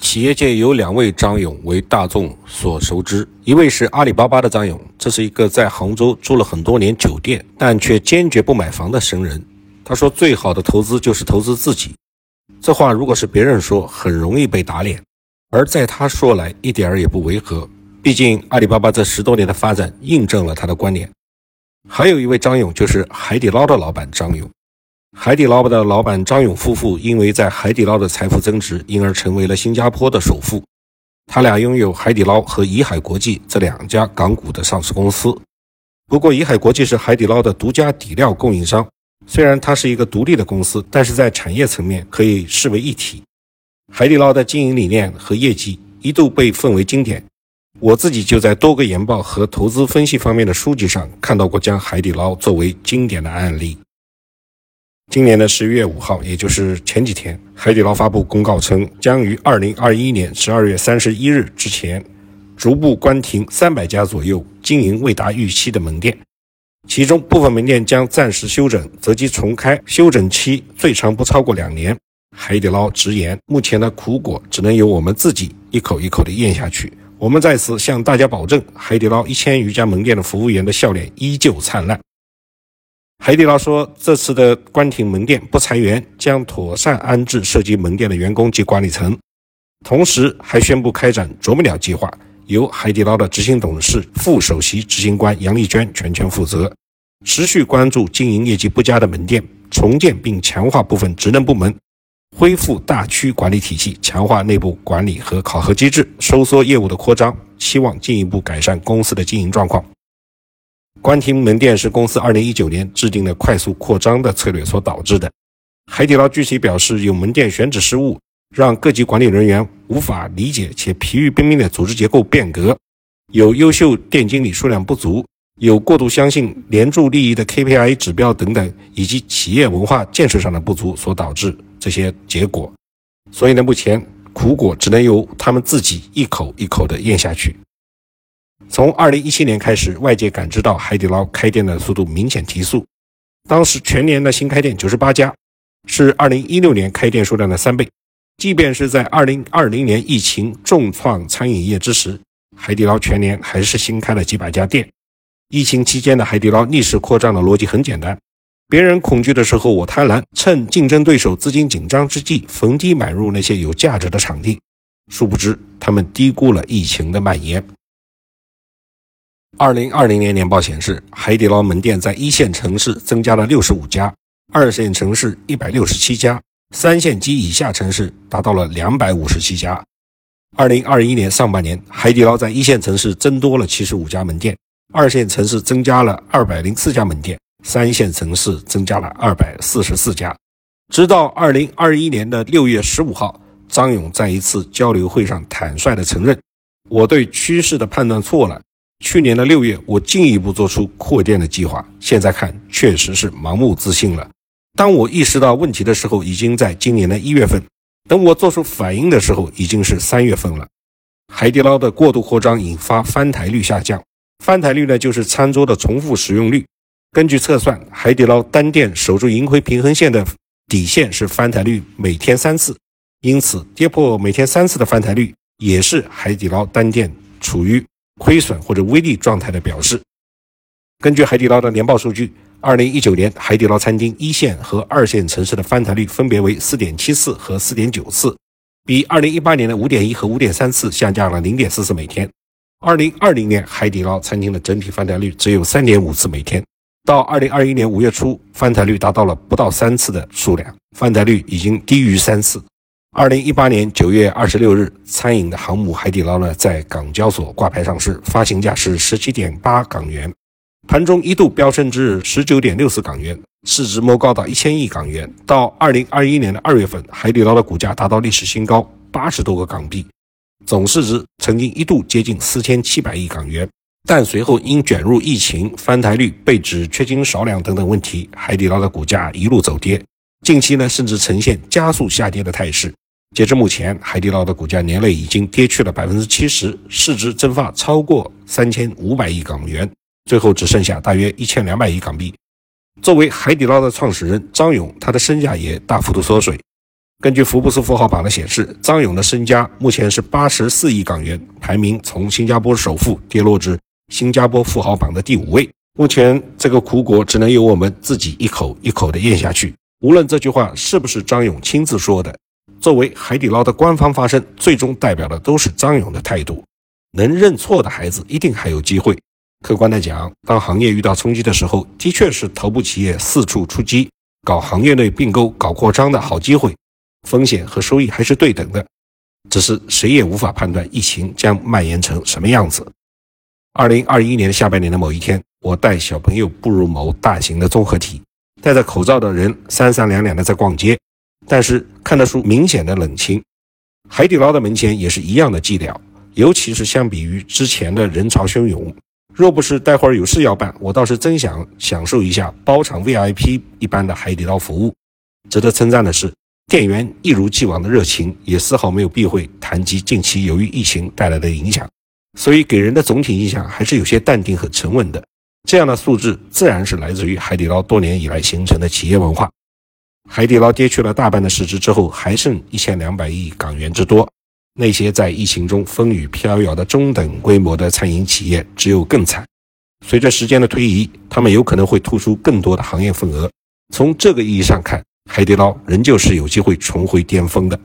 企业界有两位张勇为大众所熟知，一位是阿里巴巴的张勇，这是一个在杭州住了很多年酒店，但却坚决不买房的神人。他说：“最好的投资就是投资自己。”这话如果是别人说，很容易被打脸；而在他说来，一点儿也不违和。毕竟阿里巴巴这十多年的发展，印证了他的观点。还有一位张勇，就是海底捞的老板张勇。海底捞的老板张勇夫妇，因为在海底捞的财富增值，因而成为了新加坡的首富。他俩拥有海底捞和怡海国际这两家港股的上市公司。不过，怡海国际是海底捞的独家底料供应商，虽然它是一个独立的公司，但是在产业层面可以视为一体。海底捞的经营理念和业绩一度被奉为经典。我自己就在多个研报和投资分析方面的书籍上看到过将海底捞作为经典的案例。今年的十一月五号，也就是前几天，海底捞发布公告称，将于二零二一年十二月三十一日之前，逐步关停三百家左右经营未达预期的门店，其中部分门店将暂时休整，择机重开，休整期最长不超过两年。海底捞直言，目前的苦果只能由我们自己一口一口的咽下去。我们在此向大家保证，海底捞一千余家门店的服务员的笑脸依旧灿烂。海底捞说，这次的关停门店不裁员，将妥善安置涉及门店的员工及管理层，同时还宣布开展“啄木鸟计划”，由海底捞的执行董事、副首席执行官杨丽娟全权负责，持续关注经营业绩不佳的门店，重建并强化部分职能部门，恢复大区管理体系，强化内部管理和考核机制，收缩业务的扩张，期望进一步改善公司的经营状况。关停门店是公司2019年制定的快速扩张的策略所导致的。海底捞具体表示，有门店选址失误，让各级管理人员无法理解且疲于奔命的组织结构变革；有优秀店经理数量不足；有过度相信连柱利益的 KPI 指标等等，以及企业文化建设上的不足所导致这些结果。所以呢，目前苦果只能由他们自己一口一口地咽下去。从二零一七年开始，外界感知到海底捞开店的速度明显提速。当时全年的新开店九十八家，是二零一六年开店数量的三倍。即便是在二零二零年疫情重创餐饮业之时，海底捞全年还是新开了几百家店。疫情期间的海底捞逆势扩张的逻辑很简单：别人恐惧的时候，我贪婪，趁竞争对手资金紧张之际，逢低买入那些有价值的场地。殊不知，他们低估了疫情的蔓延。二零二零年年报显示，海底捞门店在一线城市增加了六十五家，二线城市一百六十七家，三线及以下城市达到了两百五十七家。二零二一年上半年，海底捞在一线城市增多了七十五家门店，二线城市增加了二百零四家门店，三线城市增加了二百四十四家。直到二零二一年的六月十五号，张勇在一次交流会上坦率地承认：“我对趋势的判断错了。”去年的六月，我进一步做出扩店的计划。现在看，确实是盲目自信了。当我意识到问题的时候，已经在今年的一月份；等我做出反应的时候，已经是三月份了。海底捞的过度扩张引发翻台率下降。翻台率呢，就是餐桌的重复使用率。根据测算，海底捞单店守住盈亏平衡线的底线是翻台率每天三次。因此，跌破每天三次的翻台率，也是海底捞单店处于。亏损或者微利状态的表示。根据海底捞的年报数据，二零一九年海底捞餐厅一线和二线城市的翻台率分别为四点七次和四点九次，比二零一八年的五点一和五点三次下降了零点四次每天。二零二零年海底捞餐厅的整体翻台率只有三点五次每天，到二零二一年五月初，翻台率达到了不到三次的数量，翻台率已经低于三次。二零一八年九月二十六日，餐饮的航母海底捞呢，在港交所挂牌上市，发行价是十七点八港元，盘中一度飙升至十九点六四港元，市值摸高到一千亿港元。到二零二一年的二月份，海底捞的股价达到历史新高，八十多个港币，总市值曾经一度接近四千七百亿港元。但随后因卷入疫情、翻台率被指缺斤少两等等问题，海底捞的股价一路走跌，近期呢，甚至呈现加速下跌的态势。截至目前，海底捞的股价年内已经跌去了百分之七十，市值蒸发超过三千五百亿港元，最后只剩下大约一千两百亿港币。作为海底捞的创始人张勇，他的身价也大幅度缩水。根据福布斯富豪榜的显示，张勇的身家目前是八十四亿港元，排名从新加坡首富跌落至新加坡富豪榜的第五位。目前这个苦果只能由我们自己一口一口的咽下去。无论这句话是不是张勇亲自说的，作为海底捞的官方发声，最终代表的都是张勇的态度。能认错的孩子一定还有机会。客观的讲，当行业遇到冲击的时候，的确是头部企业四处出击，搞行业内并购、搞扩张的好机会。风险和收益还是对等的，只是谁也无法判断疫情将蔓延成什么样子。二零二一年下半年的某一天，我带小朋友步入某大型的综合体，戴着口罩的人三三两两的在逛街，但是看得出明显的冷清。海底捞的门前也是一样的寂寥，尤其是相比于之前的人潮汹涌。若不是待会儿有事要办，我倒是真想享受一下包场 VIP 一般的海底捞服务。值得称赞的是。店员一如既往的热情，也丝毫没有避讳谈及近期由于疫情带来的影响，所以给人的总体印象还是有些淡定和沉稳的。这样的素质自然是来自于海底捞多年以来形成的企业文化。海底捞跌去了大半的市值之后，还剩一千两百亿港元之多。那些在疫情中风雨飘摇的中等规模的餐饮企业，只有更惨。随着时间的推移，他们有可能会突出更多的行业份额。从这个意义上看。海底捞仍旧是有机会重回巅峰的。